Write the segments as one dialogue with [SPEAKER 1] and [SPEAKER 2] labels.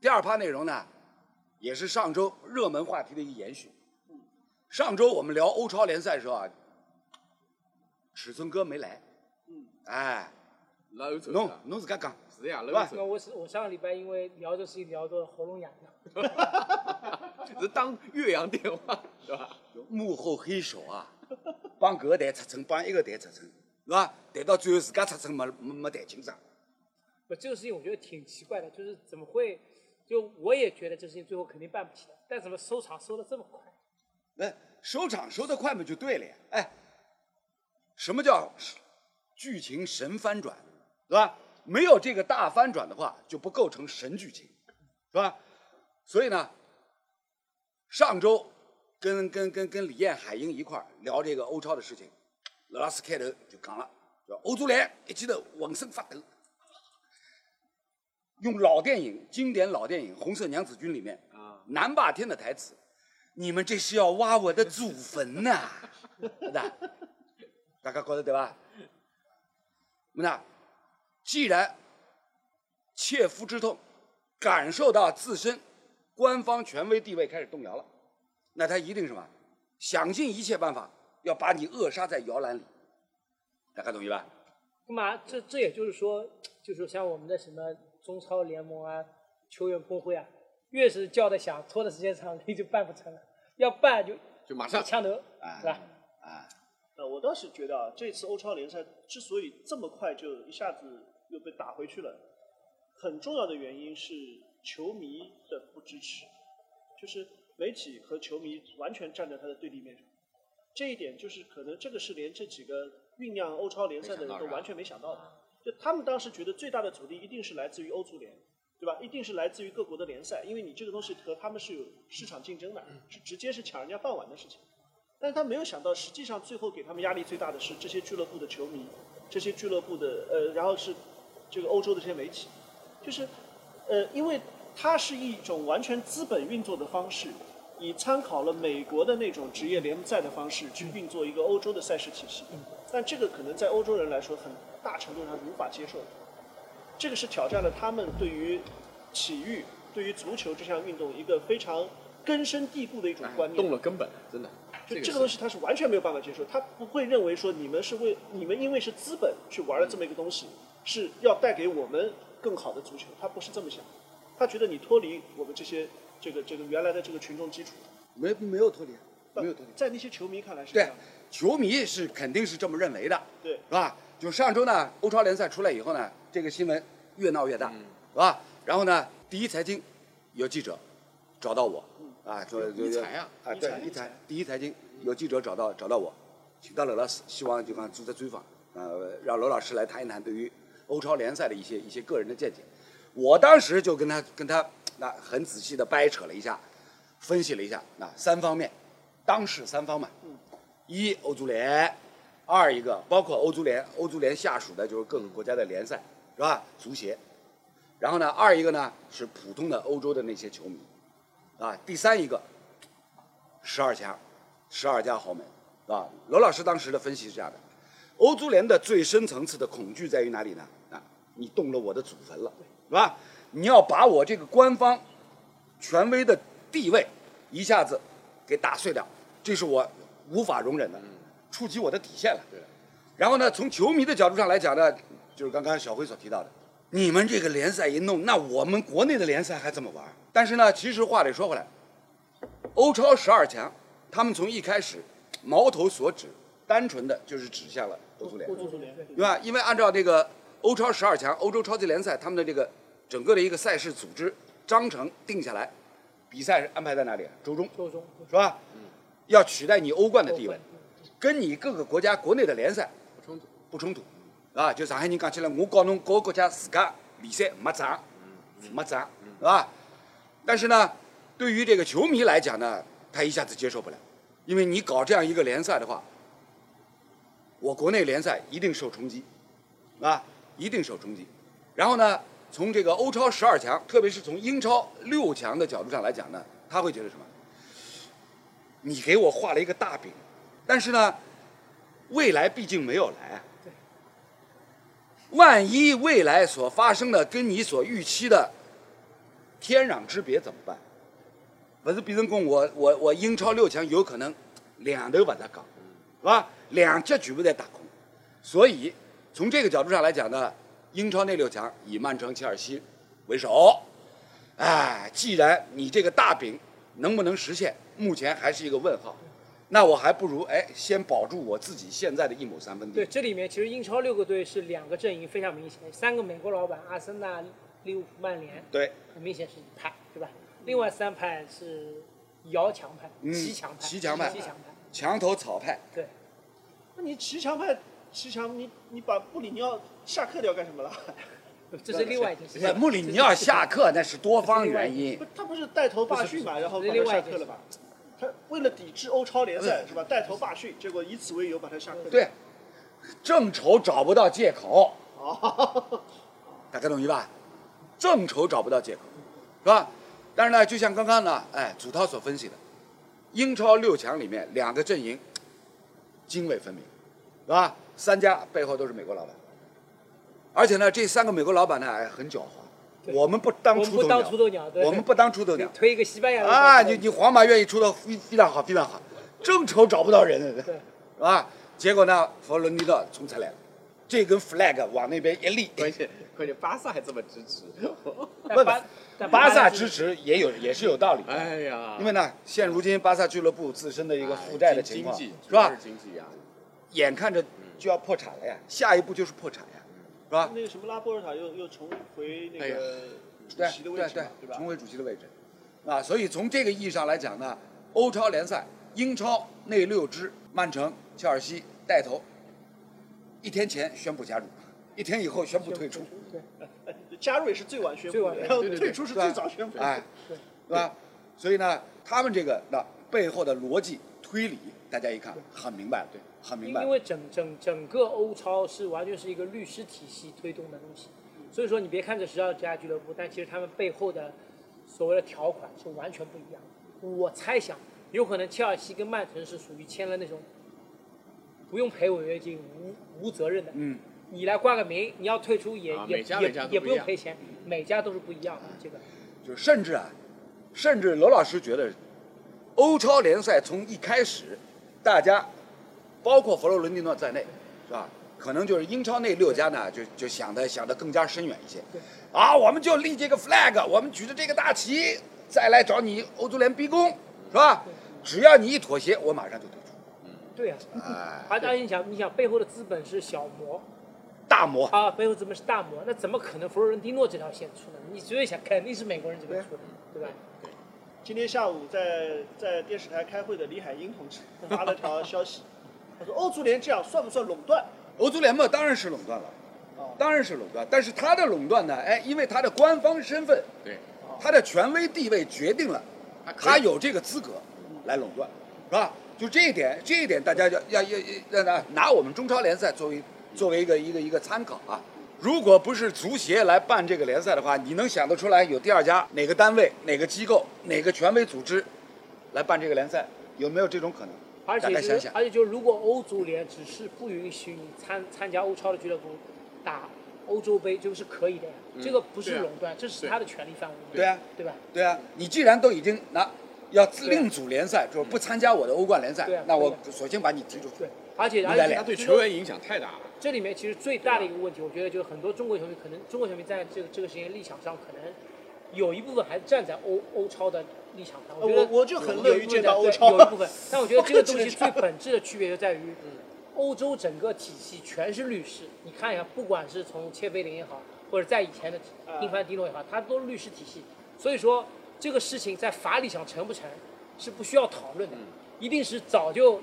[SPEAKER 1] 第二趴内容呢，也是上周热门话题的一个延续。上周我们聊欧超联赛的时候啊，尺寸哥没来。
[SPEAKER 2] 嗯。
[SPEAKER 1] 哎，
[SPEAKER 3] 老有走
[SPEAKER 1] 侬侬自家讲。
[SPEAKER 3] 是呀，
[SPEAKER 1] 对吧
[SPEAKER 3] 老有
[SPEAKER 2] 那我是我上个礼拜因为聊这事情聊得喉咙痒痒，
[SPEAKER 3] 走。是当岳阳电话，是吧？
[SPEAKER 1] 幕后黑手啊，帮搿个谈尺寸，帮一个谈尺寸，是吧？谈到最后自家尺寸没没没谈清爽。
[SPEAKER 2] 不这个事情我觉得挺奇怪的，就是怎么会，就我也觉得这事情最后肯定办不起来，但怎么收场收的这么快？
[SPEAKER 1] 那，收场收得快嘛就对了呀。哎，什么叫剧情神翻转，是吧？没有这个大翻转的话，就不构成神剧情，是吧？所以呢，上周跟跟跟跟李艳、海英一块儿聊这个欧超的事情，罗老师开头就讲了，叫欧足联一记头浑身发抖。用老电影、经典老电影《红色娘子军》里面
[SPEAKER 3] 啊
[SPEAKER 1] 南霸天的台词：“你们这是要挖我的祖坟呐、是的，大家觉得对吧？那既然切肤之痛感受到自身官方权威地位开始动摇了，那他一定什么？想尽一切办法要把你扼杀在摇篮里。大家同意吧？
[SPEAKER 2] 干嘛？这这也就是说，就是像我们的什么中超联盟啊、球员工会啊，越是叫的响，拖的时间长，你就办不成了。要办就
[SPEAKER 3] 就马上
[SPEAKER 2] 一枪头，
[SPEAKER 1] 啊
[SPEAKER 2] 是吧？
[SPEAKER 1] 啊，
[SPEAKER 4] 呃，我倒是觉得啊，这次欧超联赛之所以这么快就一下子又被打回去了，很重要的原因是球迷的不支持，就是媒体和球迷完全站在他的对立面上。这一点就是可能这个是连这几个酝酿欧超联赛的人都完全没想到的。就他们当时觉得最大的阻力一定是来自于欧足联，对吧？一定是来自于各国的联赛，因为你这个东西和他们是有市场竞争的，是直接是抢人家饭碗的事情。但是他没有想到，实际上最后给他们压力最大的是这些俱乐部的球迷，这些俱乐部的呃，然后是这个欧洲的这些媒体，就是呃，因为它是一种完全资本运作的方式，以参考了美国的那种职业联赛的方式去运作一个欧洲的赛事体系，但这个可能在欧洲人来说，很大程度上是无法接受的。这个是挑战了他们对于体育、对于足球这项运动一个非常根深蒂固的一种观念。
[SPEAKER 3] 动了根本，真的。
[SPEAKER 4] 就这个东西他是完全没有办法接受，他不会认为说你们是为你们因为是资本去玩了这么一个东西，是要带给我们更好的足球，他不是这么想，他觉得你脱离我们这些这个这个原来的这个群众基础，
[SPEAKER 1] 没没有脱离，没有脱离。
[SPEAKER 4] 在那些球迷看来是这
[SPEAKER 1] 对球迷是肯定是这么认为的，
[SPEAKER 4] 对
[SPEAKER 1] 是吧？就上周呢，欧超联赛出来以后呢，这个新闻越闹越大，是吧？然后呢，第一财经有记者找到我，啊，说
[SPEAKER 3] 一财啊
[SPEAKER 1] 啊，对一财，第一财经有记者找到找到我，请到罗老师，希望就讲做个专访，呃，让罗老师来谈一谈对于欧超联赛的一些一些个人的见解。我当时就跟他跟他那很仔细的掰扯了一下，分析了一下那三方面，当事三方嘛，一欧足联，二一个包括欧足联，欧足联下属的就是各个国家的联赛，是吧？足协。然后呢，二一个呢是普通的欧洲的那些球迷，啊，第三一个十二强，十二家豪门，啊，罗老师当时的分析是这样的：欧足联的最深层次的恐惧在于哪里呢？啊，你动了我的祖坟了，是吧？你要把我这个官方权威的地位一下子给打碎掉，这是我无法容忍的，触及我的底线了。
[SPEAKER 3] 对。
[SPEAKER 1] 然后呢，从球迷的角度上来讲呢，就是刚刚小辉所提到的，你们这个联赛一弄，那我们国内的联赛还怎么玩？但是呢，其实话得说回来，欧超十二强，他们从一开始矛头所指，单纯的就是指向了欧足联。
[SPEAKER 4] 欧足联
[SPEAKER 1] 对吧？因为按照这个欧超十二强、欧洲超级联赛他们的这个整个的一个赛事组织章程定下来，比赛是安排在哪里？周中，
[SPEAKER 2] 周中
[SPEAKER 1] 是吧？嗯要取代你欧冠的地位跟你各个国家国内的联赛
[SPEAKER 3] 不冲突。
[SPEAKER 1] 不冲突，啊，就上海人讲起来，我告侬各个国家自家联赛没涨，没涨，是吧？但是呢，对于这个球迷来讲呢，他一下子接受不了，因为你搞这样一个联赛的话，我国内联赛一定受冲击，啊，一定受冲击。然后呢，从这个欧超十二强，特别是从英超六强的角度上来讲呢，他会觉得什么？你给我画了一个大饼，但是呢，未来毕竟没有来啊。万一未来所发生的跟你所预期的天壤之别怎么办？不是别人讲我我我英超六强有可能两头把它搞，是吧？两脚全部在打空，所以从这个角度上来讲呢，英超那六强以曼城、切尔西为首。哎，既然你这个大饼能不能实现，目前还是一个问号，那我还不如哎先保住我自己现在的一亩三分地对，
[SPEAKER 2] 这里面其实英超六个队是两个阵营非常明显，三个美国老板，阿森纳、利物浦、曼联，
[SPEAKER 1] 对，
[SPEAKER 2] 很明显是一派，对吧？另外三派是摇强派、
[SPEAKER 1] 嗯
[SPEAKER 2] 骑强派、
[SPEAKER 1] 骑墙派
[SPEAKER 2] 骑墙派，
[SPEAKER 1] 墙头草派，
[SPEAKER 2] 对。
[SPEAKER 4] 那你骑墙派，骑墙，你你把布里尼奥下课掉干什么了？
[SPEAKER 2] 这是另外一件事情。
[SPEAKER 1] 穆里尼奥下课那是多方原因
[SPEAKER 4] 不，，他不是带头罢训嘛，然后把他
[SPEAKER 2] 另外
[SPEAKER 4] 下课了嘛？他为了抵制欧超联赛是吧？带头罢训，结果以此为由把他下课。
[SPEAKER 1] 对，正愁找不到借口，
[SPEAKER 4] 哦，
[SPEAKER 1] 大家懂意吧？正愁找不到借口，是吧？但是呢，就像刚刚呢，哎，祖涛所分析的，英超六强里面两个阵营泾渭分明，是吧？三家背后都是美国老板，而且呢，这三个美国老板呢，哎，很狡猾。
[SPEAKER 2] 对
[SPEAKER 1] 我们不当出头鸟，我们不当出头鸟。
[SPEAKER 2] 推一个西班牙人
[SPEAKER 1] 啊！你你皇马愿意出的非非常好，非常好，正愁找不到人，
[SPEAKER 2] 对。
[SPEAKER 1] 是 吧？结果呢，佛罗伦蒂诺冲出来了，这根 flag 往那边一立，
[SPEAKER 3] 关键关键巴萨还这么支持，
[SPEAKER 1] 不
[SPEAKER 2] 但巴
[SPEAKER 1] 巴萨支持也有也是有道理的，
[SPEAKER 3] 哎呀，
[SPEAKER 1] 因为呢，现如今巴萨俱乐部自身的一个负债的情况，
[SPEAKER 3] 经济
[SPEAKER 1] 是吧？
[SPEAKER 3] 经济呀，
[SPEAKER 1] 眼看着就要破产了呀，下一步就是破产呀，是吧？
[SPEAKER 4] 那个什么拉波尔塔又又重回那个主席的位
[SPEAKER 1] 对对
[SPEAKER 4] 置嘛，对吧
[SPEAKER 1] 重？回主席的位置，啊，所以从这个意义上来讲呢，欧超联赛、英超那六支，曼城、切尔西带头，一天前宣布加入，一天以后宣布退出，
[SPEAKER 2] 对，
[SPEAKER 4] 哎 加入也是最晚宣布的，
[SPEAKER 2] 最晚
[SPEAKER 4] 然后
[SPEAKER 3] 对对对
[SPEAKER 4] 退出是最早宣布的。
[SPEAKER 1] 哎，
[SPEAKER 2] 对
[SPEAKER 1] 对吧？所以呢，他们这个那背后的逻辑推理，大家一看很明白了，对，很明白。
[SPEAKER 2] 因因为整整整个欧超是完全是一个律师体系推动的东西，所以说你别看这十二家俱乐部，但其实他们背后的所谓的条款是完全不一样的。我猜想，有可能切尔西跟曼城是属于签了那种不用赔违约金、无无责任的。
[SPEAKER 1] 嗯，
[SPEAKER 2] 你来挂个名，你要退出也、也也也
[SPEAKER 3] 不
[SPEAKER 2] 用赔钱，每家都是不一样的。这个
[SPEAKER 1] 就是甚至啊，甚至罗老师觉得，欧超联赛从一开始，大家包括佛罗伦蒂诺在内，是吧？可能就是英超那六家呢，就就想的想的更加深远一些
[SPEAKER 2] 对。
[SPEAKER 1] 啊，我们就立这个 flag，我们举着这个大旗，再来找你欧足联逼宫，是吧？只要你一妥协，我马上就退出。
[SPEAKER 2] 对呀、
[SPEAKER 1] 哎，
[SPEAKER 2] 而且你想，你想背后的资本是小魔
[SPEAKER 1] 大魔，
[SPEAKER 2] 啊，背后资本是大魔，那怎么可能佛罗伦蒂诺这条线出呢？你所以想，肯定是美国人这边出的，对吧？
[SPEAKER 4] 对今天下午在在电视台开会的李海英同志发了条消息，他说欧足联这样算不算垄断？
[SPEAKER 1] 欧足联嘛，当然是垄断了，
[SPEAKER 4] 哦
[SPEAKER 1] 当然是垄断。但是他的垄断呢，哎，因为他的官方身份，
[SPEAKER 3] 对，
[SPEAKER 1] 他的权威地位决定了
[SPEAKER 3] 他
[SPEAKER 1] 有这个资格来垄断，是吧？就这一点，这一点大家要要要要拿拿我们中超联赛作为作为一个一个一个参考啊。如果不是足协来办这个联赛的话，你能想得出来有第二家哪个单位、哪个机构、哪个权威组织来办这个联赛？有没有这种可能？
[SPEAKER 2] 而且就是
[SPEAKER 1] 想想
[SPEAKER 2] 而且就是如果欧足联只是不允许你参参加欧超的俱乐部打欧洲杯，这个是可以的呀。
[SPEAKER 3] 嗯
[SPEAKER 2] 这个不是垄断，这是他的权利范围。
[SPEAKER 1] 对啊，
[SPEAKER 2] 对吧？
[SPEAKER 1] 对啊，你既然都已经拿要
[SPEAKER 2] 对
[SPEAKER 1] 另组联赛，就是不参加我的欧冠联赛那我
[SPEAKER 2] 对
[SPEAKER 1] 索性把你踢出去
[SPEAKER 2] 对。，而且而且
[SPEAKER 3] 他对球员影响太大了。
[SPEAKER 2] 这里面其实最大的一个问题，我觉得就是很多中国球迷可能中国球迷在这个这个时间立场上，可能有一部分还站在欧欧超的立场上。
[SPEAKER 4] 我
[SPEAKER 2] 觉得
[SPEAKER 4] 我我就很乐于见到欧超
[SPEAKER 2] 有一部分，但我觉得 这个东西最本质的区别就在于，欧洲整个体系全是律师。你看一下，不管是从切菲林也好，或者在以前的
[SPEAKER 4] 啊
[SPEAKER 2] 英凡迪诺也好，它都是律师体系。所以说这个事情在法理上成不成是不需要讨论的，一定是早就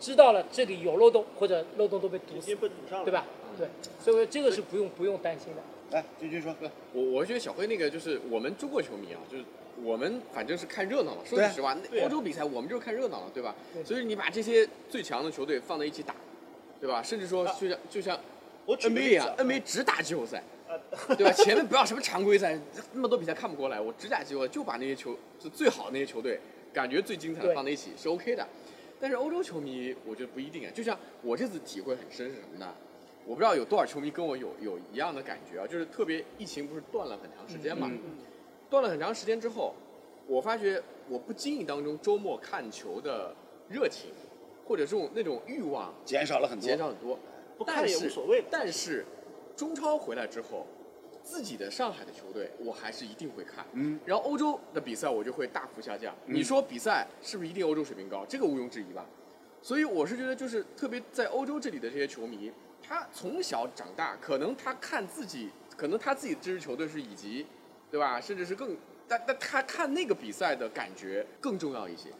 [SPEAKER 2] 知道了这里有漏洞，或者漏洞都被堵死
[SPEAKER 4] 已经，被堵上了，
[SPEAKER 2] 对吧？对，所以说这个是不用不用担心的。
[SPEAKER 1] 来，君君说，
[SPEAKER 3] 我我觉得小辉那个就是我们中国球迷啊，就是我们反正是看热闹嘛。说句实话，欧洲比赛我们就是看热闹了，对吧
[SPEAKER 2] 对？
[SPEAKER 3] 所以你把这些最强的球队放在一起打，对吧？甚至说
[SPEAKER 4] 啊
[SPEAKER 3] 就像就像 NBA 啊，NBA 只打季后赛，
[SPEAKER 4] 啊，
[SPEAKER 3] 对吧？前面不要什么常规赛，那么多比赛看不过来，我只打季后赛，就把那些球就最好的那些球队，感觉最精彩的放在一起是 OK 的。但是欧洲球迷，我觉得不一定啊。就像我这次体会很深是什么呢？我不知道有多少球迷跟我有有一样的感觉啊，就是特别疫情不是断了很长时间嘛，
[SPEAKER 1] 嗯
[SPEAKER 3] 断了很长时间之后，我发觉我不经意当中周末看球的热情，或者这种那种欲望
[SPEAKER 1] 减少了很多，
[SPEAKER 3] 减少很多。
[SPEAKER 4] 不看也无所谓了。
[SPEAKER 3] 但是中超回来之后，自己的上海的球队我还是一定会看。
[SPEAKER 1] 嗯，
[SPEAKER 3] 然后欧洲的比赛我就会大幅下降。你说比赛是不是一定欧洲水平高？这个毋庸置疑吧。所以我是觉得，就是特别在欧洲这里的这些球迷，他从小长大，可能他看自己，可能他自己支持球队是乙级，对吧？甚至是更，但但他看那个比赛的感觉更重要一些，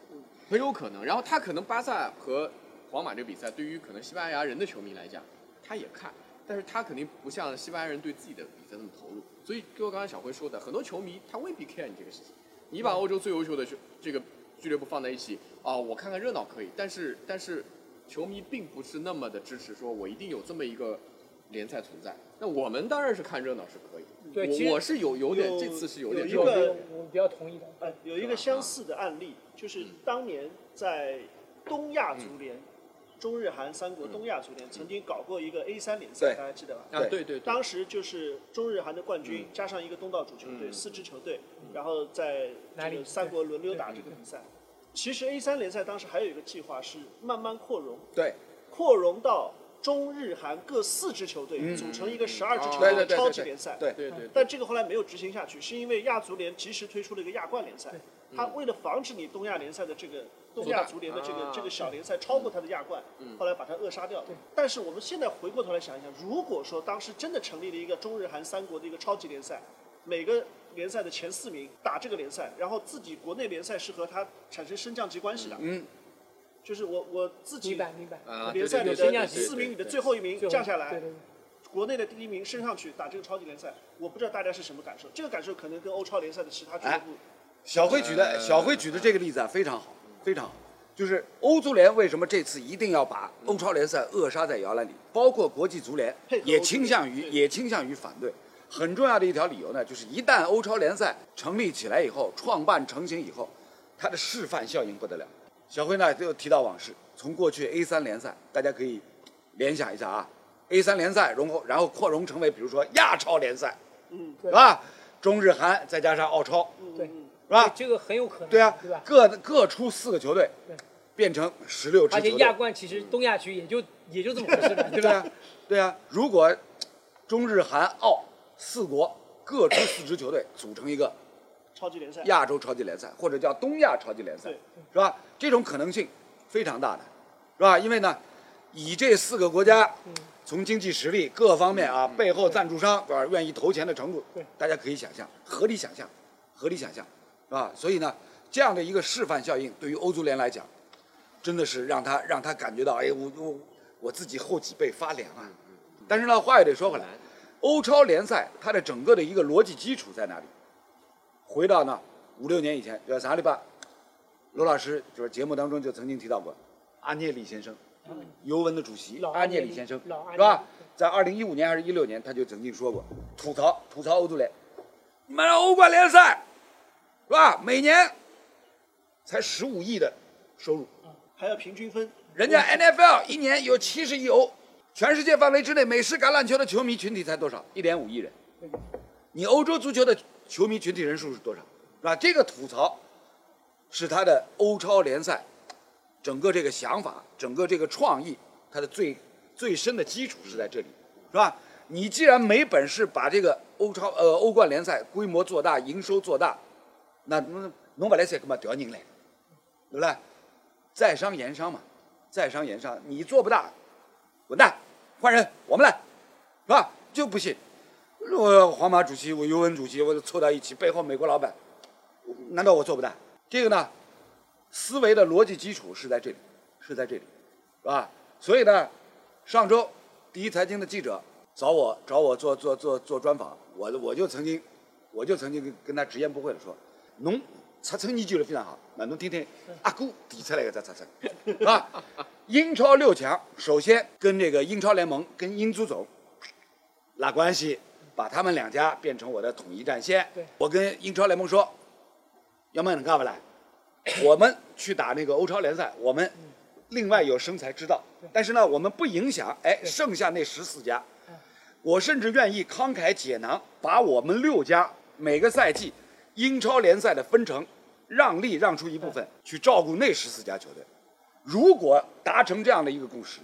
[SPEAKER 3] 很有可能。然后他可能巴萨和皇马这个比赛，对于可能西班牙人的球迷来讲，他也看，但是他肯定不像西班牙人对自己的比赛那么投入。所以，就我刚才小辉说的，很多球迷他未必 care 你这个事情。你把欧洲最优秀的球这个俱乐部放在一起，啊、我看看热闹可以，但是但是球迷并不是那么的支持，说我一定有这么一个联赛存在。那我们当然是看热闹是可以，
[SPEAKER 2] 对其实
[SPEAKER 3] 我我是有有点
[SPEAKER 4] 有
[SPEAKER 3] 这次是有点
[SPEAKER 2] 有
[SPEAKER 4] 有一个
[SPEAKER 2] 我比较同意的。
[SPEAKER 4] 呃，有一个相似的案例，就是当年在东亚足联，中日韩三国东亚足联曾经搞过一个 A 三联赛，大家记得吧？
[SPEAKER 3] 啊，对对对，
[SPEAKER 4] 当时就是中日韩的冠军加上一个东道主球队，
[SPEAKER 3] 嗯。
[SPEAKER 4] 四支球队，然后在
[SPEAKER 2] 哪里？
[SPEAKER 4] 这个三国轮流打这个比赛。其实 A 三联赛当时还有一个计划是慢慢扩容，
[SPEAKER 1] 对，
[SPEAKER 4] 扩容到中日韩各四支球队，组成一个十二支球队的超级联赛。
[SPEAKER 1] 对
[SPEAKER 3] 对对，
[SPEAKER 4] 但这个后来没有执行下去，是因为亚足联及时推出了一个亚冠联赛，他为了防止你东亚联赛的这个东亚足联的这个
[SPEAKER 3] 啊。
[SPEAKER 4] 这个小联赛超过他的亚冠，后来把它扼杀掉了。但是我们现在回过头来想一想，如果说当时真的成立了一个中日韩三国的一个超级联赛，每个联赛的前四名打这个联赛，然后自己国内联赛是和它产生升降级关系的，
[SPEAKER 1] 嗯，
[SPEAKER 4] 就是我我自己
[SPEAKER 2] 明白明白。
[SPEAKER 3] 啊，
[SPEAKER 4] 联赛里的四名里的最后一名降下来，
[SPEAKER 2] 对对对
[SPEAKER 4] 国内的第一名升上去打这个超级联赛，我不知道大家是什么感受。这个感受可能跟欧超联赛的其他俱乐部，
[SPEAKER 1] 小辉举的
[SPEAKER 3] 呃
[SPEAKER 1] 小辉举的这个例子啊非常好，非常好。就是欧足联为什么这次一定要把欧超联赛扼杀在摇篮里？包括国际足联也倾向于也倾向于反对。很重要的一条理由呢，就是一旦欧超联赛成立起来以后，创办成型以后，它的示范效应不得了。小辉呢就提到往事，从过去 A 三联赛，大家可以联想一下啊，A 三联赛，然后然后扩容成为比如说亚超联赛，
[SPEAKER 4] 嗯，
[SPEAKER 2] 对
[SPEAKER 1] 是吧？中日韩再加上澳超，
[SPEAKER 2] 对
[SPEAKER 4] 嗯
[SPEAKER 1] 是吧？
[SPEAKER 2] 这个很有可能。
[SPEAKER 1] 对啊，
[SPEAKER 2] 对吧？
[SPEAKER 1] 各各出四个球队
[SPEAKER 2] 对，
[SPEAKER 1] 变成十六支
[SPEAKER 2] 而且。亚冠其实东亚区也就也就这么回事了，对吧？
[SPEAKER 1] 对啊，对啊。如果中日韩澳四国各出四支球队，组成一个
[SPEAKER 4] 超级联赛，
[SPEAKER 1] 亚洲超级联赛，或者叫东亚超级联赛，是吧？这种可能性非常大的，是吧？因为呢，以这四个国家
[SPEAKER 2] 嗯
[SPEAKER 1] 从经济实力各方面啊，背后赞助商是吧，愿意投钱的程度
[SPEAKER 2] 对，
[SPEAKER 1] 大家可以想象，合理想象，合理想象，是吧？所以呢，这样的一个示范效应，对于欧足联来讲，真的是让他让他感觉到，哎，我我我自己后脊背发凉啊。但是呢，话又得说回来，欧超联赛它的整个的一个逻辑基础在哪里？回到呢五六年以前，就啥里吧，罗老师就是节目当中就曾经提到过，阿涅利先生，尤文的主席阿
[SPEAKER 2] 涅利
[SPEAKER 1] 先生，是吧？在二零一五年还是一六年，他就曾经说过，吐槽吐槽欧足联，你们欧冠联赛，是吧？每年才十五亿的收入，
[SPEAKER 4] 还要平均分，
[SPEAKER 1] 人家 NFL 一年有七十亿欧，全世界范围之内美式橄榄球的球迷群体才多少？一点五亿人。你欧洲足球的球迷群体人数是多少？是吧？这个吐槽是他的欧超联赛整个这个想法，整个这个创意，它的最最深的基础是在这里，是吧？你既然没本事把这个欧超呃欧冠联赛规模做大，营收做大，那侬侬把来塞干嘛调人来，对不对？在商言商嘛，在商言商，你做不大，滚蛋，换人，我们来，是吧？就不信，我皇马主席，我尤文主席，我凑到一起，背后美国老板，难道我做不大？这个呢，思维的逻辑基础是在这里，是在这里，是吧？所以呢，上周第一财经的记者找我找我做做做做专访，我我就曾经我就曾经跟跟他直言不讳的说，农出称研究的非常好，那侬听听阿哥提出来的这出称，是吧？英超六强首先跟那个英超联盟跟英足总拉关系，把他们两家变成我的统一战线。
[SPEAKER 2] 对。
[SPEAKER 1] 我跟英超联盟说，要么你干不来，我们去打那个欧超联赛，我们另外有生财之道，但是呢，我们不影响哎剩下那十四家。
[SPEAKER 2] 嗯，
[SPEAKER 1] 我甚至愿意慷慨解囊，把我们六家每个赛季英超联赛的分成，让利让出一部分去照顾那十四家球队。如果达成这样的一个共识，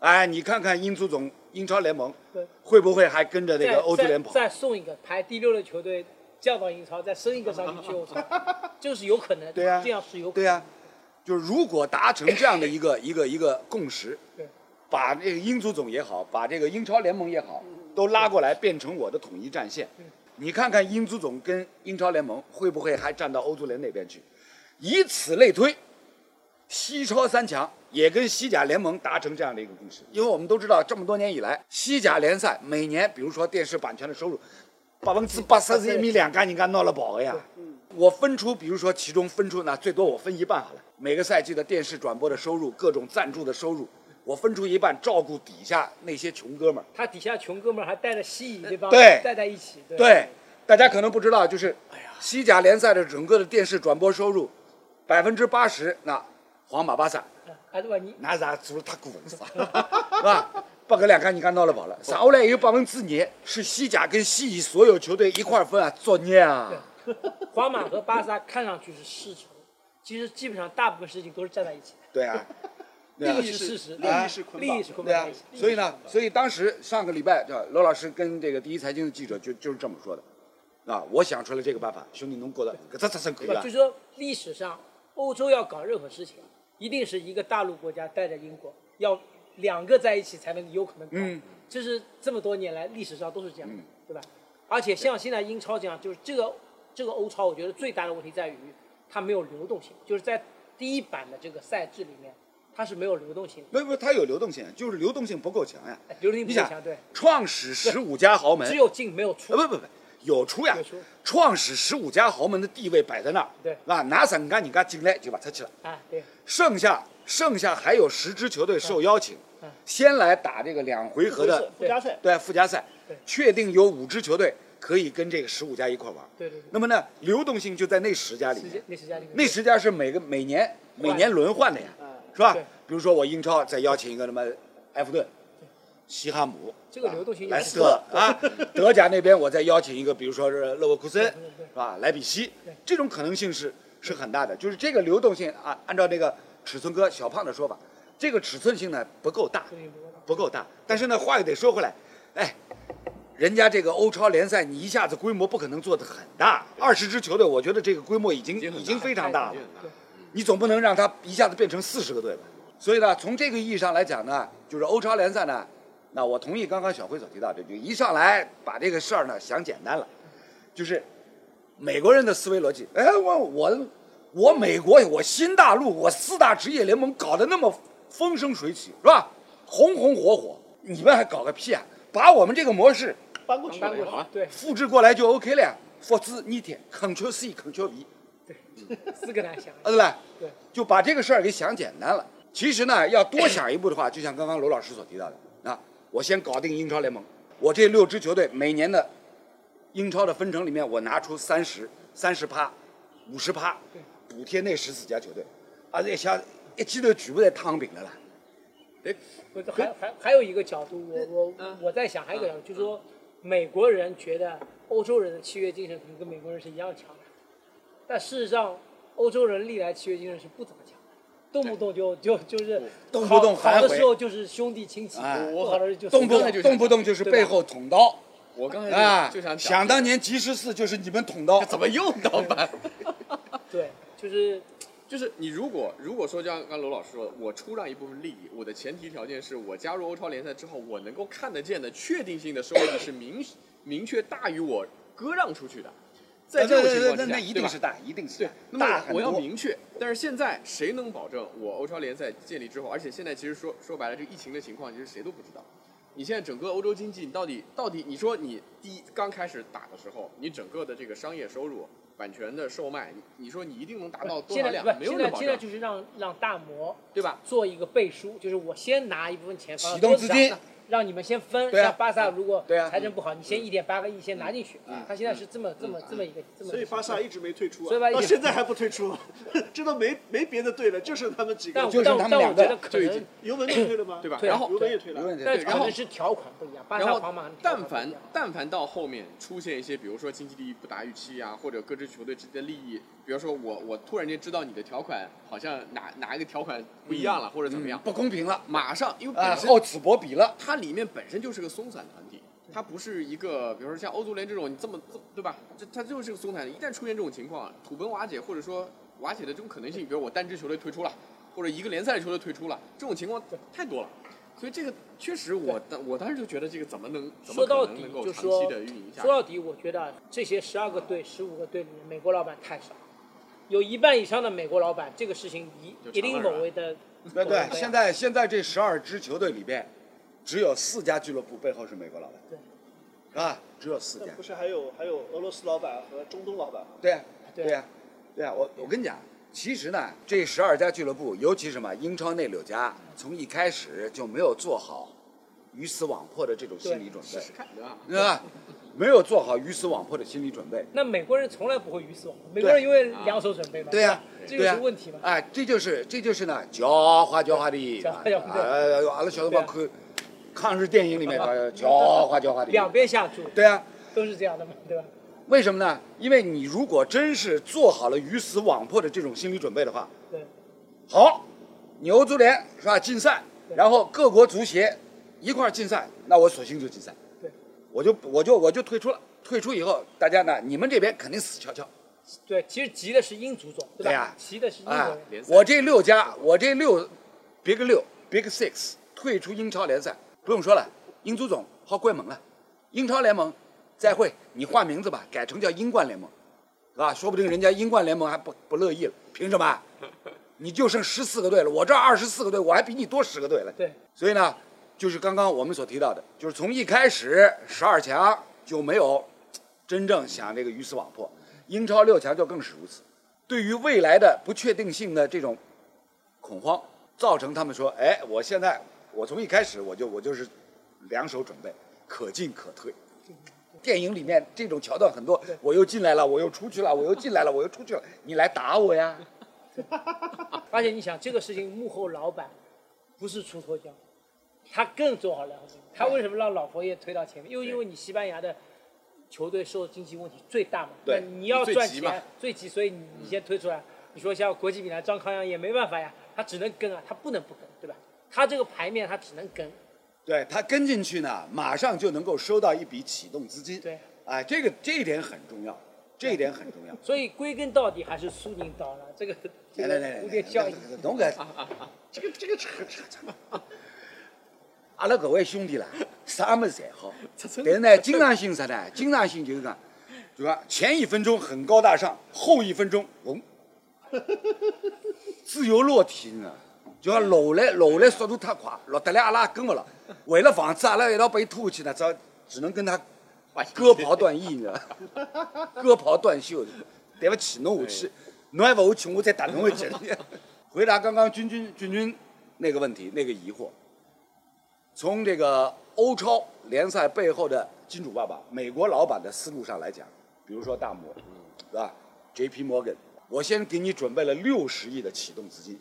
[SPEAKER 1] 哎，你看看英足总、英超联盟
[SPEAKER 2] 对
[SPEAKER 1] 会不会还跟着那个欧足联跑？
[SPEAKER 2] 再再送一个排第六的球队降到英超，再升一个上去去欧超，就是有可能的。
[SPEAKER 1] 对啊
[SPEAKER 2] 这样是有可能
[SPEAKER 1] 对呀、就是如果达成这样的一个一个一个共识
[SPEAKER 2] 对，
[SPEAKER 1] 把这个英足总也好，把这个英超联盟也好，都拉过来变成我的统一战线。你看看英足总跟英超联盟会不会还站到欧足联那边去？以此类推，西超三强也跟西甲联盟达成这样的一个共识，因为我们都知道这么多年以来，西甲联赛每年比如说电视版权的收入，百分之八十米两干，人家闹了跑的呀。我分出，比如说其中分出呢最多我分一半好了，每个赛季的电视转播的收入、各种赞助的收入，我分出一半照顾底下那些穷哥们儿。
[SPEAKER 2] 他底下穷哥们儿还带着西乙那帮
[SPEAKER 1] 对
[SPEAKER 2] 带在一起。对
[SPEAKER 1] 对，大家可能不知道，就是西甲联赛的整个的电视转播收入，百分之八十那皇马、巴萨，那啥做了太过分了，是吧？八个两看人家闹了跑了，剩下来有百分之二是西甲跟西乙所有球队一块儿分啊，作孽啊！
[SPEAKER 2] 皇马和巴萨看上去是世仇，其实基本上大部分事情都是站在一起的，
[SPEAKER 1] 对啊，对
[SPEAKER 2] 这
[SPEAKER 1] 啊
[SPEAKER 2] 个是事实，
[SPEAKER 4] 利益是捆绑
[SPEAKER 2] 利益是捆
[SPEAKER 1] 对啊所以呢，所以当时上个礼拜，叫罗老师跟这个第一财经的记者就就是这么说的，啊，我想出来这个办法，兄弟能过得搿只只真可以
[SPEAKER 2] 对吧？就？是说历史上欧洲要搞任何事情，一定是一个大陆国家带着英国，要两个在一起才能有可能搞。
[SPEAKER 1] 嗯
[SPEAKER 2] 这是这么多年来历史上都是这样的，
[SPEAKER 1] 嗯
[SPEAKER 2] 对吧？而且像现在英超这样，就是这个这个欧超，我觉得最大的问题在于它没有流动性，就是在第一版的这个赛制里面，它是没有流动性的，
[SPEAKER 1] 不不，它有流动性，就是流动性不够强呀。
[SPEAKER 2] 哎流动性不够强，对，
[SPEAKER 1] 创始十五家豪门，
[SPEAKER 2] 只有进没有出。
[SPEAKER 1] 啊不不不，有出呀。
[SPEAKER 2] 有出，
[SPEAKER 1] 创始十五家豪门的地位摆在那儿，
[SPEAKER 2] 对。
[SPEAKER 1] 啊，拿三家人家进来就把他去了，
[SPEAKER 2] 啊，对，
[SPEAKER 1] 剩下剩下还有十支球队受邀请
[SPEAKER 2] 嗯，
[SPEAKER 1] 先来打这个两回合的
[SPEAKER 4] 附加赛，
[SPEAKER 1] 对附加赛
[SPEAKER 2] 对，
[SPEAKER 1] 确定有五支球队可以跟这个十五家一块玩。
[SPEAKER 2] 对对对。
[SPEAKER 1] 那么呢，流动性就在那十家里面，
[SPEAKER 2] 那十家里面，
[SPEAKER 1] 那十家是每个每年每年轮换的呀，
[SPEAKER 4] 嗯，
[SPEAKER 1] 是吧？比如说我英超再邀请一个什么埃弗顿、西汉姆，
[SPEAKER 2] 这个流动性
[SPEAKER 1] 莱斯特啊，德甲那边我再邀请一个，比如说是勒沃库森，是吧？莱比锡，这种可能性是是很大的。就是这个流动性啊，按照那个尺寸哥小胖的说法，这个尺寸性呢不够大，
[SPEAKER 2] 不够大。
[SPEAKER 1] 但是呢，话又得说回来，哎，人家这个欧超联赛，你一下子规模不可能做得很大，二十支球队，我觉得这个规模已经
[SPEAKER 3] 已经
[SPEAKER 1] 非常大了你总不能让他一下子变成四十个队吧？所以呢，从这个意义上来讲呢，就是欧超联赛呢，那我同意刚刚小辉所提到的，就一上来把这个事儿呢想简单了，就是美国人的思维逻辑。哎，我我我美国我新大陆我四大职业联盟搞得那么风生水起是吧？红红火火，你们还搞个屁啊！把我们这个模式
[SPEAKER 4] 搬过去了
[SPEAKER 2] 搬过去对
[SPEAKER 1] 复制过来就 OK 了呀。复制粘贴，Ctrl C Ctrl V。
[SPEAKER 2] 对，四个难想。
[SPEAKER 1] 啊，对吧？
[SPEAKER 2] 对，
[SPEAKER 1] 就把这个事儿给想简单了。其实呢，要多想一步的话，就像刚刚罗老师所提到的啊，我先搞定英超联盟，我这六支球队每年的英超的分成里面，我拿出三十、三十趴、五十趴
[SPEAKER 2] 对，
[SPEAKER 1] 补贴那十四家球队，啊，这下一记头全部在躺平了啦。
[SPEAKER 2] 不是还还还有一个角度，我我
[SPEAKER 3] 嗯
[SPEAKER 2] 我在想，还有一个角度，就是说，美国人觉得欧洲人的契约精神可能跟美国人是一样强的，但事实上，欧洲人历来契约精神是不怎么强的，动不动就就就是
[SPEAKER 1] 动不动
[SPEAKER 2] 好的时候就是兄弟亲戚，
[SPEAKER 1] 哎。
[SPEAKER 2] 不好的时候就
[SPEAKER 1] 动不动不动就是背后捅刀。
[SPEAKER 3] 我刚才
[SPEAKER 1] 啊
[SPEAKER 3] 就就想！讲
[SPEAKER 1] 想当年吉十四就是你们捅刀，
[SPEAKER 3] 怎么又刀板？
[SPEAKER 2] 对，就是
[SPEAKER 3] 就是你如果如果说就像刚刚罗老师说的，我出让一部分利益，我的前提条件是我加入欧超联赛之后，我能够看得见的确定性的收益是明明确大于我割让出去的。在这种情况之下，
[SPEAKER 1] 那那一
[SPEAKER 3] 对吧
[SPEAKER 1] 定是大，一定是
[SPEAKER 3] 对
[SPEAKER 1] 大，
[SPEAKER 3] 那我要。明确，但是现在谁能保证我欧超联赛建立之后，而且现在其实说说白了，这个疫情的情况其实谁都不知道。你现在整个欧洲经济，你到底到底，你说你第一刚开始打的时候，你整个的这个商业收入、版权的售卖，你你说你一定能达到多少量？没有
[SPEAKER 2] 现在现在就是让让大摩
[SPEAKER 3] 对吧？
[SPEAKER 2] 做一个背书，就是我先拿一部分钱
[SPEAKER 1] 启动资金
[SPEAKER 2] 让你们先分。
[SPEAKER 1] 对啊
[SPEAKER 2] 像巴萨如果
[SPEAKER 1] 对啊
[SPEAKER 2] 财政不好，你先一点八个亿先拿进去。他现在是这么这么这么一个这么。
[SPEAKER 4] 所以巴萨一直没退出到现在还不退出，这都没没别的队了，就剩他们几个。
[SPEAKER 2] 但我
[SPEAKER 1] 就是
[SPEAKER 2] 但但我
[SPEAKER 1] 他们两个
[SPEAKER 2] 觉得可能
[SPEAKER 3] 就已经，
[SPEAKER 4] 尤文都退了吗？
[SPEAKER 3] 对吧？然后
[SPEAKER 4] 尤文也退了
[SPEAKER 1] 有。问题。
[SPEAKER 2] 但
[SPEAKER 3] 对然后
[SPEAKER 2] 可能是条款不一样。巴
[SPEAKER 3] 然后
[SPEAKER 2] 萨、皇马
[SPEAKER 3] 但凡但凡到后面出现一些，比如说经济利益不达预期啊，或者各支球队之间的利益，比如说我我突然间知道你的条款好像哪哪一个条款不一样了，或者怎么样，
[SPEAKER 1] 不公平了
[SPEAKER 3] 马上因为
[SPEAKER 1] 啊，
[SPEAKER 3] 本身
[SPEAKER 1] 厚此薄比了。
[SPEAKER 3] 它里面本身就是个松散团体，它不是一个，比如说像欧足联这种，你这么这对吧？这它就是个松散的。一旦出现这种情况，土崩瓦解，或者说瓦解的这种可能性，比如我单支球队退出了，或者一个联赛的球队退出了，这种情况太多了。所以这个确实我当我当时就觉得这个怎么能怎么
[SPEAKER 2] 说到底
[SPEAKER 3] 可能能够长
[SPEAKER 2] 就说
[SPEAKER 3] 期的运营下去？
[SPEAKER 2] 说到底，我觉得这些十二个队、十五个队里面，美国老板太少，有一半以上的美国老板，这个事情一一定
[SPEAKER 3] 常了
[SPEAKER 2] 某位的。
[SPEAKER 1] 对对现在现在这十二支球队里边，只有四家俱乐部背后是美国老板，
[SPEAKER 2] 对
[SPEAKER 1] 是吧？只有四家。
[SPEAKER 4] 不是还有还有俄罗斯老板和中东老板吗？
[SPEAKER 1] 对呀，
[SPEAKER 2] 对
[SPEAKER 1] 对呀，对呀。我我跟你讲，其实呢，这十二家俱乐部，尤其什么英超那六家，从一开始就没有做好鱼死网破的这种心理准备
[SPEAKER 3] 试试，看，对吧？
[SPEAKER 1] 对吧？没有做好鱼死网破的心理准备。
[SPEAKER 2] 那美国人从来不会鱼死网破，美国人因为两手准备嘛。
[SPEAKER 1] 对呀、
[SPEAKER 2] 这就
[SPEAKER 1] 对呀、
[SPEAKER 2] 是问题嘛。
[SPEAKER 1] 哎，这就是这就是呢，狡猾狡猾的，
[SPEAKER 2] 狡猾狡猾对
[SPEAKER 1] 哎，阿拉小辰光看抗日电影里面的狡猾狡猾的。
[SPEAKER 2] 两边下注，
[SPEAKER 1] 对啊，
[SPEAKER 2] 都是这样的嘛，对吧？
[SPEAKER 1] 为什么呢？因为你如果真是做好了鱼死网破的这种心理准备的话，
[SPEAKER 2] 对，
[SPEAKER 1] 好，你欧足联是吧？竞赛，然后各国足协一块儿竞赛，那我索性就竞赛，
[SPEAKER 2] 对，
[SPEAKER 1] 我就我就我就退出了。退出以后，大家呢，你们这边肯定死翘翘。
[SPEAKER 2] 对，其实急的是英足总，对吧？急的是英。
[SPEAKER 3] 联赛
[SPEAKER 1] 我这六家，我这六 Big 六 Big Six 退出英超联赛，不用说了，英足总好关门了，英超联盟再会，你换名字吧，改成叫英冠联盟，是吧？说不定人家英冠联盟还不不乐意了，凭什么？你就剩十四个队了，我这二十四个队，我还比你多十个队了。
[SPEAKER 2] 对，
[SPEAKER 1] 所以呢，就是刚刚我们所提到的，就是从一开始十二强就没有真正想这个鱼死网破，英超六强就更是如此。对于未来的不确定性的这种恐慌，造成他们说，哎，我现在我从一开始我就我就是两手准备，可进可退。电影里面这种桥段很多，我又进来了，我又出去了，我又进来了，我又出去了，你来打我呀？
[SPEAKER 2] 而且你想，这个事情幕后老板不是出脱胶，他更做好了。他为什么让老佛爷推到前面？因为因为你西班牙的球队受经济问题最大嘛，
[SPEAKER 1] 对
[SPEAKER 2] 那你要赚
[SPEAKER 3] 最急嘛
[SPEAKER 2] 钱最急，所以你你先推出来。你说像国际米兰张康阳也没办法呀，他只能跟啊，他不能不跟，对吧？他这个牌面他只能跟，
[SPEAKER 1] 对他跟进去呢，马上就能够收到一笔启动资金。
[SPEAKER 2] 对，
[SPEAKER 1] 哎，这个这一点很重要，这一点很重要。
[SPEAKER 2] 所以归根到底还是苏宁到了，这个这个
[SPEAKER 1] 来来来
[SPEAKER 2] 蝴蝶效应。
[SPEAKER 1] 来，侬搿这个这个扯扯扯。阿拉各位兄弟啦，啥么子侪好，但是呢，经常性啥呢？经常性就是讲，对吧？前一分钟很高大上，后一分钟，嗡，自由落体呢，就要落来落来速度太快，落得来阿拉也跟不了。为了防止阿拉一道被拖下去呢，只好只能跟他割袍断义，你知道吧？割袍断袖，对不起，侬下去，侬还不下去，我再打侬回去。回答刚刚君君君君那个问题，那个疑惑。从这个欧超联赛背后的金主爸爸、美国老板的思路上来讲，比如说大摩，是吧？J.P. Morgan，我先给你准备了六十亿的启动资金，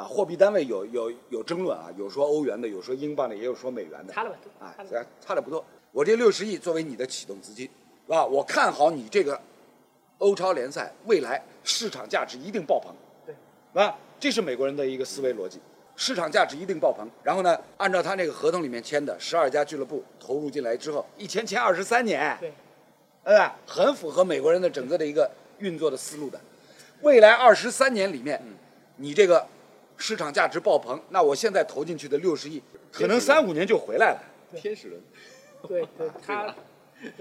[SPEAKER 1] 啊，货币单位有有有争论啊，有说欧元的，有说英镑的，也有说美元的，
[SPEAKER 2] 差了不多
[SPEAKER 1] 啊
[SPEAKER 2] 差
[SPEAKER 1] 的不多。我这六十亿作为你的启动资金，是吧？我看好你这个欧超联赛未来市场价值一定爆棚，
[SPEAKER 2] 对，
[SPEAKER 1] 啊？这是美国人的一个思维逻辑，市场价值一定爆棚。然后呢，按照他那个合同里面签的，十二家俱乐部投入进来之后，一签签二十三年，
[SPEAKER 2] 对，
[SPEAKER 1] 对吧？很符合美国人的整个的一个运作的思路的。未来二十三年里面，你这个市场价值爆棚，那我现在投进去的六十亿，可能三五年就回来了。
[SPEAKER 3] 天使轮，
[SPEAKER 2] 对 对，他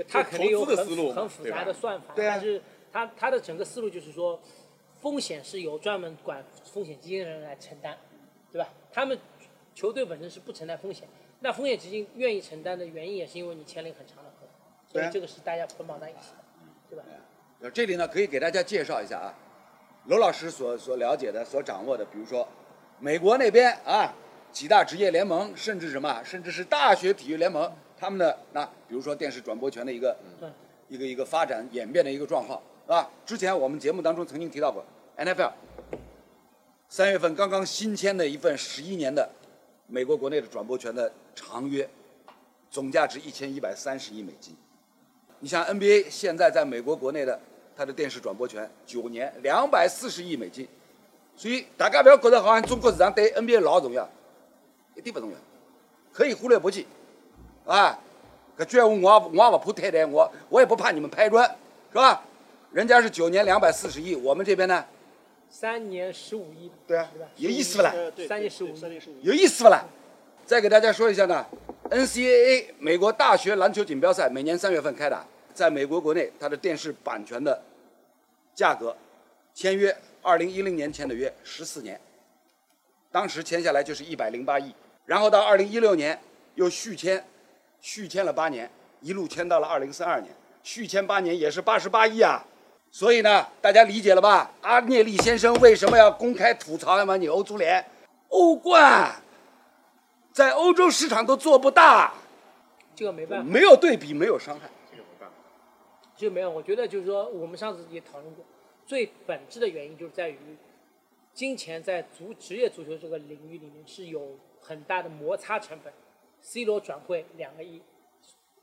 [SPEAKER 2] 他肯定有很
[SPEAKER 3] 投资的思路
[SPEAKER 2] 很复杂的算法，
[SPEAKER 1] 对啊。
[SPEAKER 2] 但是他他的整个思路就是说，风险是由专门管风险基金的人来承担，对吧？他们球队本身是不承担风险，那风险基金愿意承担的原因也是因为你签了一个很长的合同，所以这个是大家捆绑在一起的，对吧？
[SPEAKER 1] 呃，这里呢可以给大家介绍一下啊，娄老师所所了解的、所掌握的，比如说美国那边啊，几大职业联盟，甚至什么，甚至是大学体育联盟，他们的那比如说电视转播权的一个一个一个发展演变的一个状况，是吧？之前我们节目当中曾经提到过，NFL 三月份刚刚新签的一份十一年的美国国内的转播权的长约，总价值一千一百三十亿美金。你像 NBA 现在在美国国内的它的电视转播权九年两百四十亿美金，所以大家不要觉得好像中国市场对 NBA 老重要，一点不重要，可以忽略不计，啊，搿句闲话我也我也不怕太太，我我也不怕你们拍砖，是吧？人家是九年两百四十亿，我们这边呢
[SPEAKER 2] 三年十五亿，
[SPEAKER 1] 对啊？有意思不啦？
[SPEAKER 4] 呃，对，对
[SPEAKER 2] 三年十五
[SPEAKER 4] 三年十五亿。
[SPEAKER 1] 有意思不啦？再给大家说一下呢，NCAA 美国大学篮球锦标赛每年三月份开打，在美国国内它的电视版权的价格签约，二零一零年签的约，十四年，当时签下来就是一百零八亿，然后到二零一六年又续签，续签了八年，一路签到了二零三二年，续签八年也是八十八亿啊。所以呢，大家理解了吧？阿涅利先生为什么要公开吐槽嘛？你欧足联、欧冠，在欧洲市场都做不大，
[SPEAKER 2] 这个没办法，
[SPEAKER 1] 没有对比，没有伤害。
[SPEAKER 3] 这个没办法。
[SPEAKER 2] 这个没有。我觉得就是说，我们上次也讨论过，最本质的原因就是在于，金钱在足职业足球这个领域里面是有很大的摩擦成本。C 罗转会两个亿，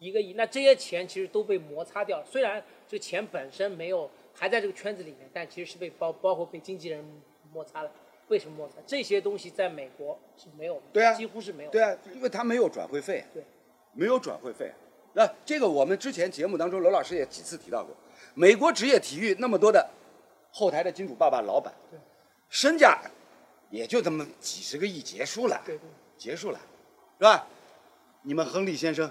[SPEAKER 2] 一个亿，那这些钱其实都被摩擦掉了。虽然这钱本身没有还在这个圈子里面，但其实是被包包括被经纪人摩擦了。为什么摩擦？这些东西在美国是没有的，
[SPEAKER 1] 对啊
[SPEAKER 2] 几乎是没有的。
[SPEAKER 1] 对啊，因为他没有转会费，
[SPEAKER 2] 对，
[SPEAKER 1] 没有转会费。那这个我们之前节目当中，罗老师也几次提到过，美国职业体育那么多的后台的金主爸爸、老板
[SPEAKER 2] 对，
[SPEAKER 1] 身价也就这么几十个亿，结束了，
[SPEAKER 2] 对对，
[SPEAKER 1] 结束了，是吧？你们亨利先生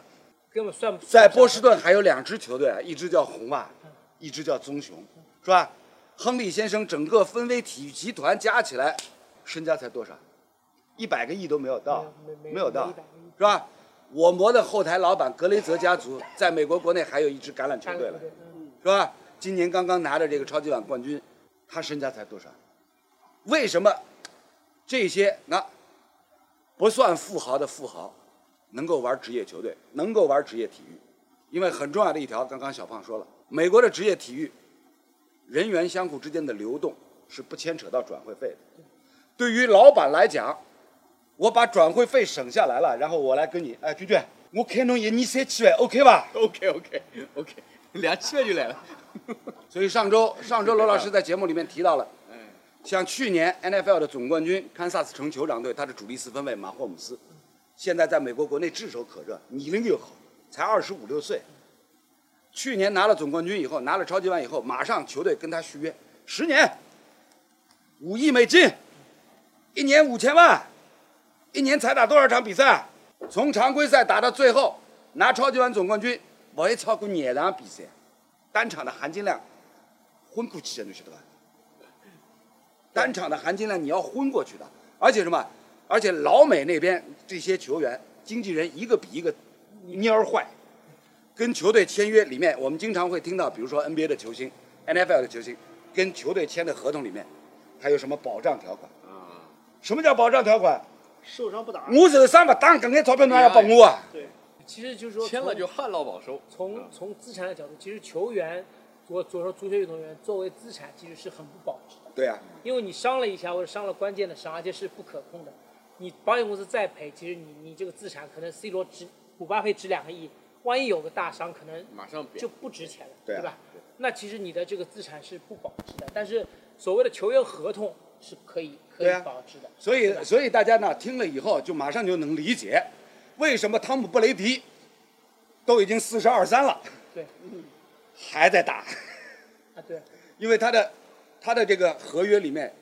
[SPEAKER 2] 根本算不
[SPEAKER 1] 在波士顿还有两支球队啊，一支叫红袜，一支叫棕熊，是吧？亨利先生整个芬威体育集团加起来身家才多少？一百个亿都没有到，
[SPEAKER 2] 没有没
[SPEAKER 1] 没有到
[SPEAKER 2] 没100个亿，
[SPEAKER 1] 是吧？我国的后台老板格雷泽家族在美国国内还有一支橄榄球队了，
[SPEAKER 2] 嗯
[SPEAKER 1] 是吧？今年刚刚拿着这个超级碗冠军，他身家才多少？为什么这些那不算富豪的富豪能够玩职业球队，能够玩职业体育？因为很重要的一条，刚刚小胖说了，美国的职业体育人员相互之间的流动是不牵扯到转会费的。对于老板来讲，我把转会费省下来了，然后我来跟你，哎，娟娟，我开侬一年三千万，OK 吧
[SPEAKER 3] ？OK OK OK，两千万就来了。
[SPEAKER 1] 所以上周上周罗老师在节目里面提到了，像去年 NFL 的总冠军堪萨斯城酋长队，他的主力四分卫马霍姆斯，现在在美国国内炙手可热，年龄又好，才二十五六岁。去年拿了总冠军以后，拿了超级碗以后，马上球队跟他续约十年，五亿美金，一年五千万，一年才打多少场比赛？从常规赛打到最后拿超级碗总冠军，不会超过廿场比赛。单场的含金量昏过去的，你晓得吧？单场的含金量你要昏过去的，而且什么？而且老美那边这些球员、经纪人一个比一个蔫儿坏，跟球队签约里面，我们经常会听到，比如说 NBA 的球星、NFL 的球星跟球队签的合同里面，还有什么保障条款？
[SPEAKER 3] 啊，
[SPEAKER 1] 什么叫保障条款？
[SPEAKER 4] 受伤不打。
[SPEAKER 1] 我受伤不打，搿眼钞票侬还要帮我啊？
[SPEAKER 4] 对，
[SPEAKER 2] 其实就是说从
[SPEAKER 3] 签了就旱涝保收。
[SPEAKER 2] 从从资产的角度，其实球员，我左说足球运动员作为资产其实是很不保值的，
[SPEAKER 1] 对啊，
[SPEAKER 2] 因为你伤了一下或者伤了关键的伤，而且是不可控的。你保险公司再赔，其实你你这个资产可能 C 罗值姆巴佩值两个亿，万一有个大伤，可能
[SPEAKER 3] 马上贬
[SPEAKER 2] 就不值钱了，
[SPEAKER 1] 对啊
[SPEAKER 2] 吧？那其实你的这个资产是不保值的，但是所谓的球员合同是可以可以保值的。
[SPEAKER 1] 所以所以大家呢听了以后就马上就能理解，为什么汤姆布雷迪都已经四十二三了，
[SPEAKER 2] 对
[SPEAKER 1] 还在打。
[SPEAKER 2] 啊对，
[SPEAKER 1] 因为他的他的这个合约里面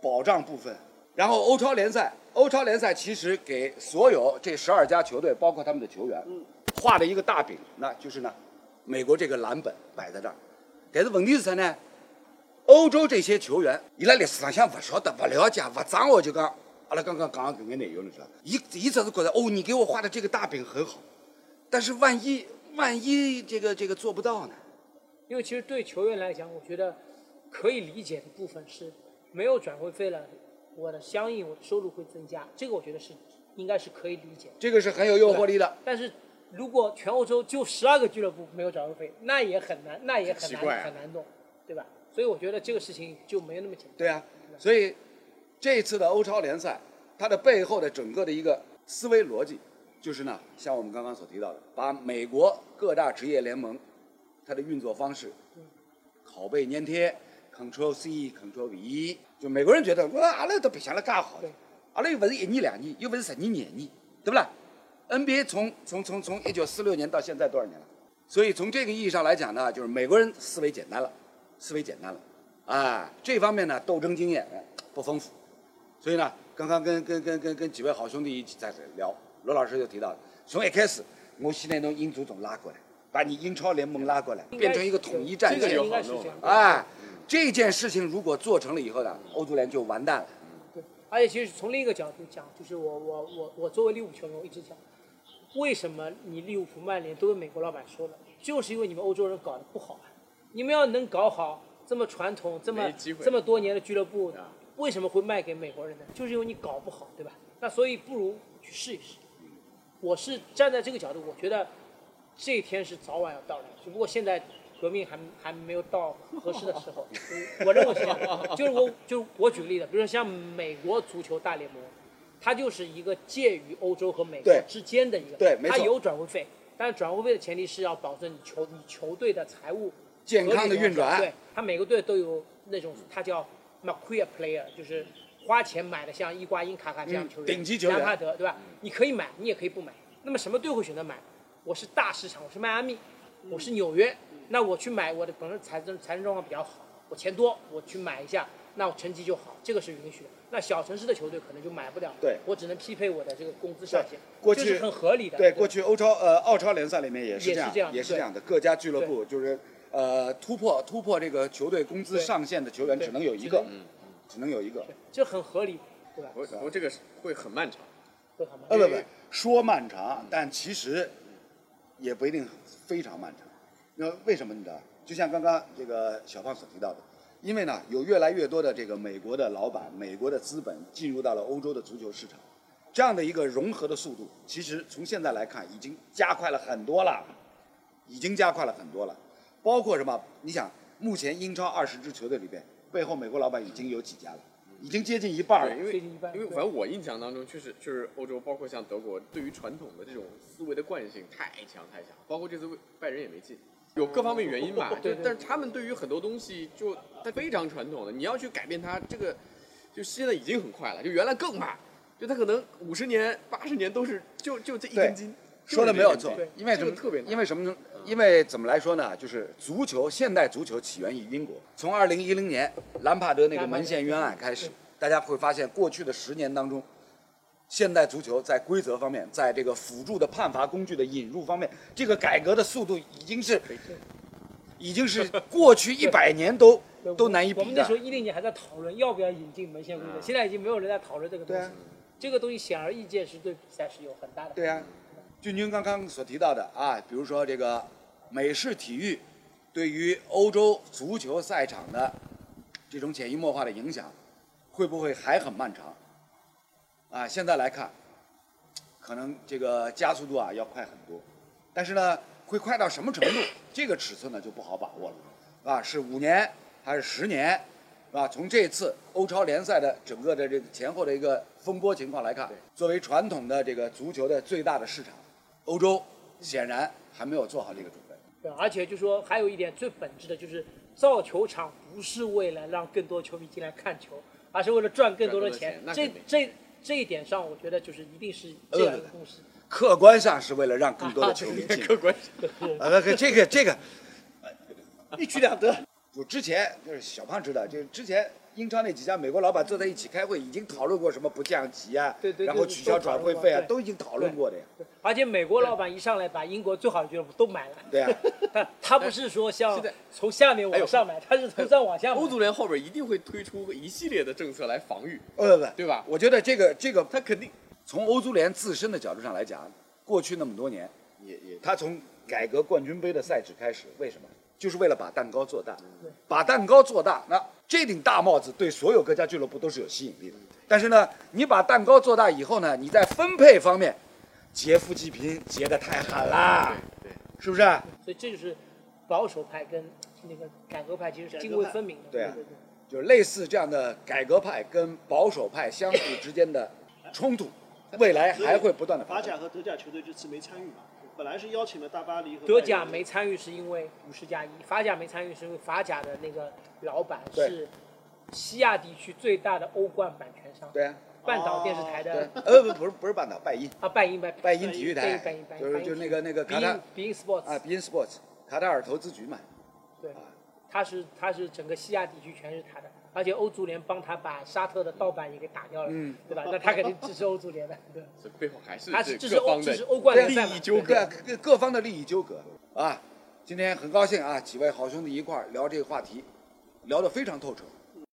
[SPEAKER 1] 保障部分，然后欧超联赛，欧超联赛其实给所有这十二家球队，包括他们的球员，画了一个大饼，那就是呢，美国这个蓝本摆在这儿，但是问题是啥呢？欧洲这些球员，伊拉历史上向不晓得、不了解、不掌握，就讲阿拉刚刚讲的搿眼内容，你知道？伊伊只是觉得哦，你给我画的这个大饼很好，但是万一万一这个这个做不到呢？
[SPEAKER 2] 因为其实对球员来讲，我觉得可以理解的部分是没有转会费了，我的相应我的收入会增加，这个我觉得是应该是可以理解。
[SPEAKER 1] 这个是很有诱惑力的。
[SPEAKER 2] 但是如果全欧洲就十二个俱乐部没有转会费，那也很难，那也很难、很难弄，对吧？所以我觉得这个事情就没有那么简单。
[SPEAKER 1] 对啊，所以这次的欧超联赛，它的背后的整个的一个思维逻辑，就是呢，像我们刚刚所提到的，把美国各大职业联盟它的运作方式拷贝粘贴，control C control V，就美国人觉得哇，阿拉都别想了干好，阿拉又不是一年两年，又不是十年廿年，对不啦？NBA 从从从从一九四六年到现在多少年了？所以从这个意义上来讲呢，就是美国人思维简单了，思维简单了，啊，这方面呢斗争经验不丰富，所以呢，刚刚跟跟跟跟跟几位好兄弟一起在这聊，罗老师就提到了，从一开始我现在从英足总拉过来，把你英超联盟拉过来，变成一个统一战线
[SPEAKER 3] 这个就，
[SPEAKER 2] 应该是这样。
[SPEAKER 1] 哎，这件事情如果做成了以后呢，欧足联就完蛋了。
[SPEAKER 2] 对，而且其实从另一个角度讲，就是我我我我作为利物浦球迷，我一直讲，为什么你利物浦、曼联都跟美国老板说了，就是因为你们欧洲人搞得不好啊。你们要能搞好这么传统、这么这么多年的俱乐部
[SPEAKER 3] 啊，
[SPEAKER 2] 为什么会卖给美国人呢？就是因为你搞不好，对吧？那所以不如去试一试。我是站在这个角度，我觉得这一天是早晚要到来，只不过现在革命还还没有到合适的时候。我 我认为是这样，就是我就我举个例子，比如说像美国足球大联盟，它就是一个介于欧洲和美国之间的一个，
[SPEAKER 1] 对没错
[SPEAKER 2] 它有转会费，但是转会费的前提是要保证你球你球队的财务
[SPEAKER 1] 健康的运转
[SPEAKER 2] 对，它每个队都有那种它叫 McQueen player，就是花钱买的像伊瓜因、卡卡这样的球员，
[SPEAKER 1] 嗯顶级球员
[SPEAKER 2] 兰帕德对吧？你可以买，你也可以不买。那么什么队会选择买？我是大市场，我是迈阿密，我是纽约，那我去买我的本身财政财政状况比较好，我钱多，我去买一下，那我成绩就好，这个是允许的。那小城市的球队可能就买不了，
[SPEAKER 1] 对
[SPEAKER 2] 我只能匹配我的这个工资上限，
[SPEAKER 1] 过去
[SPEAKER 2] 这是很合理的。
[SPEAKER 1] 对，过去欧超呃澳超联赛里面也是，
[SPEAKER 2] 也是这样
[SPEAKER 1] 也是这样的，各家俱乐部就是呃突破突破这个球队工资上限的球员只能有一个
[SPEAKER 2] 只能，
[SPEAKER 1] 只能有一个。
[SPEAKER 2] 这很合理，对吧？
[SPEAKER 3] 不不过这个会很漫长。
[SPEAKER 1] 呃不不，说漫长，但其实也不一定非常漫长。那为什么你知道？就像刚刚这个小胖所提到的，因为呢，有越来越多的这个美国的老板、美国的资本进入到了欧洲的足球市场，这样的一个融合的速度，其实从现在来看已经加快了很多了，已经加快了很多了。包括什么？你想，目前英超二十支球队里边，背后美国老板已经有几家了，已经接近一半了，。
[SPEAKER 3] 因为
[SPEAKER 2] 接近一半
[SPEAKER 3] 因为反正我印象当中，确实就是欧洲，包括像德国，对于传统的这种思维的惯性太强太强，包括这次拜仁也没进，有各方面原因吧。
[SPEAKER 2] 对
[SPEAKER 3] 但是他们对于很多东西就它非常传统的，你要去改变它，这个就现在已经很快了，就原来更慢，就他可能五十年、八十年都是就就这一根筋。
[SPEAKER 1] 说的没有错因为什么？
[SPEAKER 3] 特别难
[SPEAKER 1] 因为什么呢？因为怎么来说呢？就是足球，现代足球起源于英国。从二零一零年兰帕德那个门线冤案开始，大家会发现，过去的十年当中，现代足球在规则方面，在这个辅助的判罚工具的引入方面，这个改革的速度已经是，已经是过去一百年都都难以比的
[SPEAKER 2] 我们那时。候一零年还在讨论要不要引进门线规则，现在已经没有人在讨论这个东西。这个东西显而易见是对比赛是有很大的。
[SPEAKER 1] 对啊，俊君刚刚所提到的啊，比如说这个美式体育对于欧洲足球赛场的这种潜移默化的影响，会不会还很漫长？啊，现在来看，可能这个加速度啊要快很多，但是呢，会快到什么程度？这个尺寸呢就不好把握了，啊，是五年还是十年？是吧？从这次欧超联赛的整个的这个前后的一个风波情况来看，作为传统的这个足球的最大的市场，欧洲显然还没有做好这个准备。
[SPEAKER 2] 对，而且就说还有一点最本质的就是造球场不是为了让更多球迷进来看球，而是为了赚更多的钱。这这这一点上，我觉得就是一定是这样一个共识。
[SPEAKER 1] 客观上是为了让更多的 球迷进
[SPEAKER 3] 客观
[SPEAKER 1] 啊，这个这个这 个，
[SPEAKER 4] 一举两得。
[SPEAKER 1] 就之前就是小胖知道，就是之前英超那几家美国老板坐在一起开会，已经讨论过什么不降级啊，
[SPEAKER 2] 对对对
[SPEAKER 1] 然后取消转会费啊，都已经讨论过的呀。
[SPEAKER 2] 而且美国老板一上来把英国最好的俱乐部都买了。
[SPEAKER 1] 对啊，
[SPEAKER 2] 他他不是说像从下面往上买，他是从上往下买。
[SPEAKER 3] 欧足联后边一定会推出一系列的政策来防御，
[SPEAKER 1] 呃不不，
[SPEAKER 3] 对吧？
[SPEAKER 1] 我觉得这个这个
[SPEAKER 3] 他肯定
[SPEAKER 1] 从欧足联自身的角度上来讲，过去那么多年，
[SPEAKER 3] 也也
[SPEAKER 1] 他从改革冠军杯的赛制开始，为什么？就是为了把蛋糕做大，把蛋糕做大，那这顶大帽子对所有各家俱乐部都是有吸引力的。但是呢，你把蛋糕做大以后呢，你在分配方面劫富济贫劫得太狠了，
[SPEAKER 3] 对，
[SPEAKER 1] 是不是？
[SPEAKER 2] 所以这就是保守派跟那个改革派其实是泾渭分明的。
[SPEAKER 1] 对啊
[SPEAKER 2] 对对。
[SPEAKER 1] 就是类似这样的改革派跟保守派相互之间的冲突，未来还会不断的
[SPEAKER 4] 法
[SPEAKER 1] 发展。
[SPEAKER 4] 甲和德甲球队这次没参与嘛？本来是邀请了大巴黎和
[SPEAKER 2] 德甲没参与是因为五十加一，法甲没参与是因为法甲的那个老板是西亚地区最大的欧冠版权商，
[SPEAKER 1] 对啊，
[SPEAKER 2] 半岛电视台
[SPEAKER 1] 对。
[SPEAKER 2] 的，
[SPEAKER 1] 呃不不是不是半岛，拜因。
[SPEAKER 2] 啊拜因拜
[SPEAKER 1] 拜因体育台。
[SPEAKER 2] 拜因拜，因
[SPEAKER 1] 就是就那个那个
[SPEAKER 2] 比
[SPEAKER 1] 卡塔
[SPEAKER 2] 因比因 Sports
[SPEAKER 1] 啊 b i n Sports 卡塔尔投资局嘛，
[SPEAKER 2] 对，他是他是整个西亚地区全是他的，而且欧足联帮他把沙特的盗版也给打掉了，
[SPEAKER 1] 嗯
[SPEAKER 2] 对吧？那他肯定支持欧足联的，对，
[SPEAKER 3] 这背后还是
[SPEAKER 2] 他是
[SPEAKER 3] 这
[SPEAKER 2] 支持欧
[SPEAKER 3] 各方的
[SPEAKER 2] 支持欧冠联赛嘛
[SPEAKER 3] 利益纠
[SPEAKER 1] 对啊，
[SPEAKER 3] 葛。
[SPEAKER 1] 各各方的利益纠葛啊。今天很高兴啊，几位好兄弟一块儿聊这个话题，聊得非常透彻。